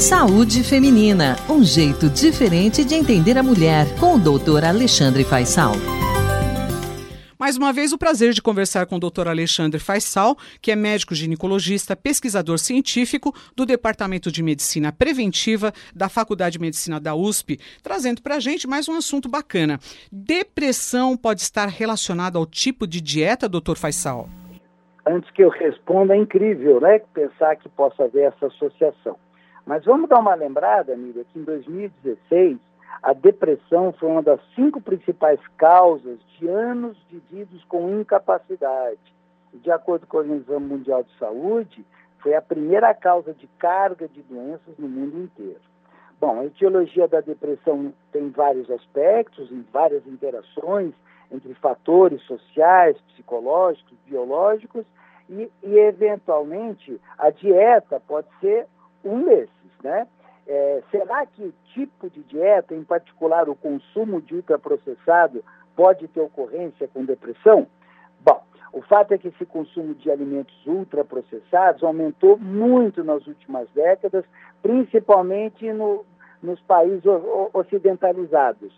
Saúde Feminina, um jeito diferente de entender a mulher, com o doutor Alexandre Faisal. Mais uma vez, o prazer de conversar com o Dr. Alexandre Faisal, que é médico ginecologista, pesquisador científico do Departamento de Medicina Preventiva da Faculdade de Medicina da USP, trazendo para a gente mais um assunto bacana. Depressão pode estar relacionada ao tipo de dieta, Dr. Faisal? Antes que eu responda, é incrível, né? Pensar que possa haver essa associação. Mas vamos dar uma lembrada, amiga, que em 2016 a depressão foi uma das cinco principais causas de anos vividos com incapacidade. De acordo com a Organização Mundial de Saúde, foi a primeira causa de carga de doenças no mundo inteiro. Bom, a etiologia da depressão tem vários aspectos, em várias interações entre fatores sociais, psicológicos, biológicos e, e eventualmente, a dieta pode ser um desses, né? É, será que o tipo de dieta, em particular o consumo de ultraprocessado, pode ter ocorrência com depressão? Bom, o fato é que esse consumo de alimentos ultraprocessados aumentou muito nas últimas décadas, principalmente no, nos países ocidentalizados.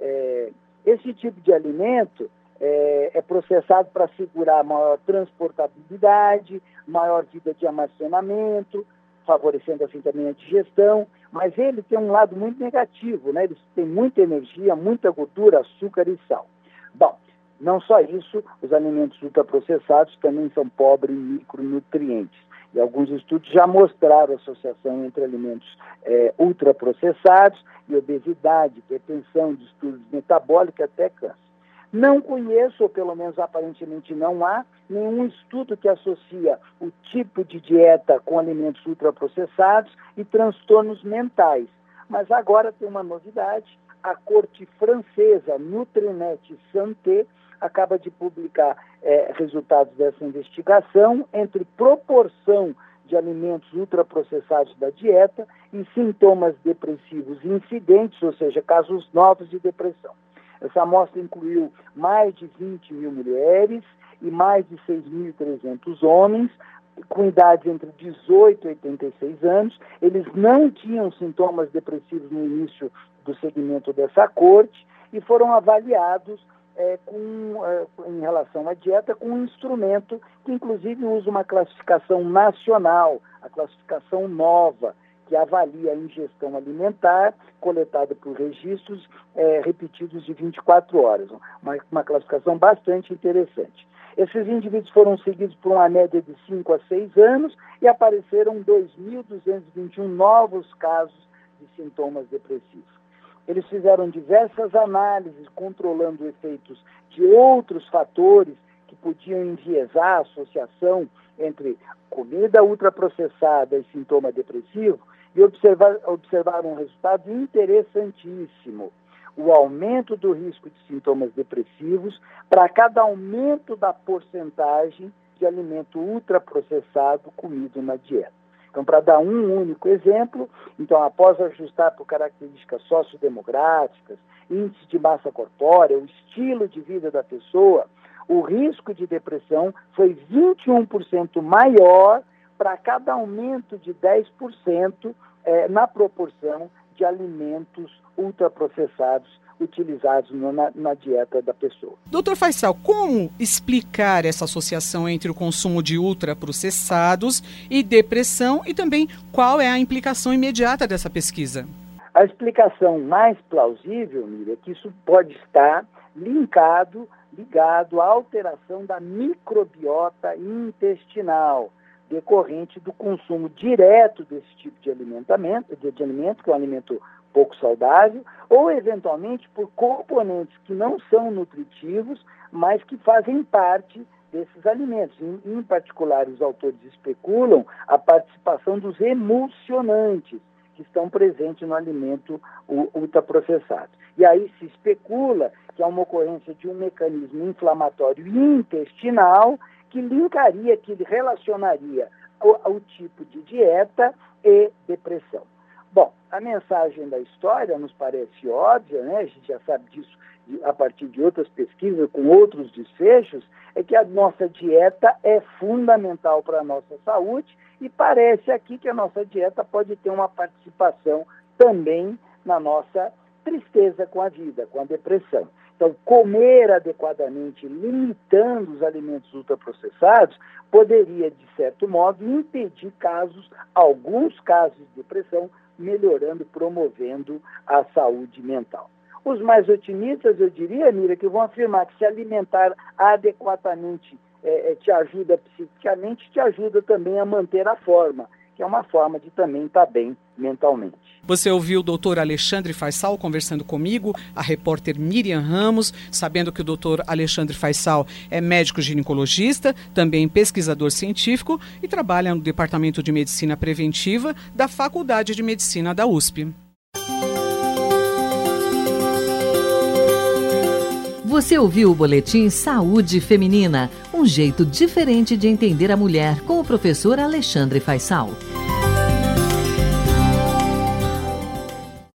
É, esse tipo de alimento é, é processado para assegurar maior transportabilidade, maior vida de armazenamento, favorecendo assim também a digestão, mas ele tem um lado muito negativo, né? Ele tem muita energia, muita gordura, açúcar e sal. Bom, não só isso, os alimentos ultraprocessados também são pobres em micronutrientes. E alguns estudos já mostraram a associação entre alimentos é, ultraprocessados e obesidade, hipertensão, distúrbios metabólicos até câncer. Não conheço, ou pelo menos aparentemente não há, nenhum estudo que associa o tipo de dieta com alimentos ultraprocessados e transtornos mentais. Mas agora tem uma novidade: a corte francesa Nutrinet Santé acaba de publicar é, resultados dessa investigação entre proporção de alimentos ultraprocessados da dieta e sintomas depressivos incidentes, ou seja, casos novos de depressão. Essa amostra incluiu mais de 20 mil mulheres e mais de 6.300 homens, com idades entre 18 e 86 anos. Eles não tinham sintomas depressivos no início do segmento dessa corte e foram avaliados é, com, é, em relação à dieta com um instrumento que, inclusive, usa uma classificação nacional, a classificação nova, que avalia a ingestão alimentar coletada por registros é, repetidos de 24 horas. Uma, uma classificação bastante interessante. Esses indivíduos foram seguidos por uma média de 5 a 6 anos e apareceram 2.221 novos casos de sintomas depressivos. Eles fizeram diversas análises controlando efeitos de outros fatores que podiam enviesar a associação entre comida ultraprocessada e sintoma depressivo e observar, observaram um resultado interessantíssimo. O aumento do risco de sintomas depressivos para cada aumento da porcentagem de alimento ultraprocessado comido na dieta. Então, para dar um único exemplo, então, após ajustar por características sociodemográficas, índice de massa corpórea, o estilo de vida da pessoa, o risco de depressão foi 21% maior para cada aumento de 10% é, na proporção de alimentos ultraprocessados utilizados na, na, dieta da pessoa. Doutor Faisal, como explicar essa associação entre o consumo de ultraprocessados e depressão e também qual é a implicação imediata dessa pesquisa? A explicação mais plausível, Miriam, é que isso pode estar linkado, ligado à alteração da microbiota intestinal decorrente do consumo direto desse tipo de alimentamento, de, de alimento, que é um alimento pouco saudável, ou eventualmente por componentes que não são nutritivos, mas que fazem parte desses alimentos. Em, em particular, os autores especulam a participação dos emulsionantes que estão presentes no alimento ultraprocessado. E aí se especula que há uma ocorrência de um mecanismo inflamatório intestinal que linkaria, que relacionaria o, o tipo de dieta e depressão. Bom, a mensagem da história nos parece óbvia, né? a gente já sabe disso a partir de outras pesquisas, com outros desfechos, é que a nossa dieta é fundamental para a nossa saúde e parece aqui que a nossa dieta pode ter uma participação também na nossa tristeza com a vida, com a depressão. Então, comer adequadamente, limitando os alimentos ultraprocessados, poderia, de certo modo, impedir casos, alguns casos de depressão, melhorando, promovendo a saúde mental. Os mais otimistas, eu diria, Mira, que vão afirmar que se alimentar adequadamente é, é, te ajuda psiquicamente, te ajuda também a manter a forma, que é uma forma de também estar tá bem mentalmente. Você ouviu o doutor Alexandre Faisal conversando comigo, a repórter Miriam Ramos, sabendo que o doutor Alexandre Faisal é médico ginecologista, também pesquisador científico e trabalha no Departamento de Medicina Preventiva da Faculdade de Medicina da USP. Você ouviu o boletim Saúde Feminina, um jeito diferente de entender a mulher com o professor Alexandre Faisal.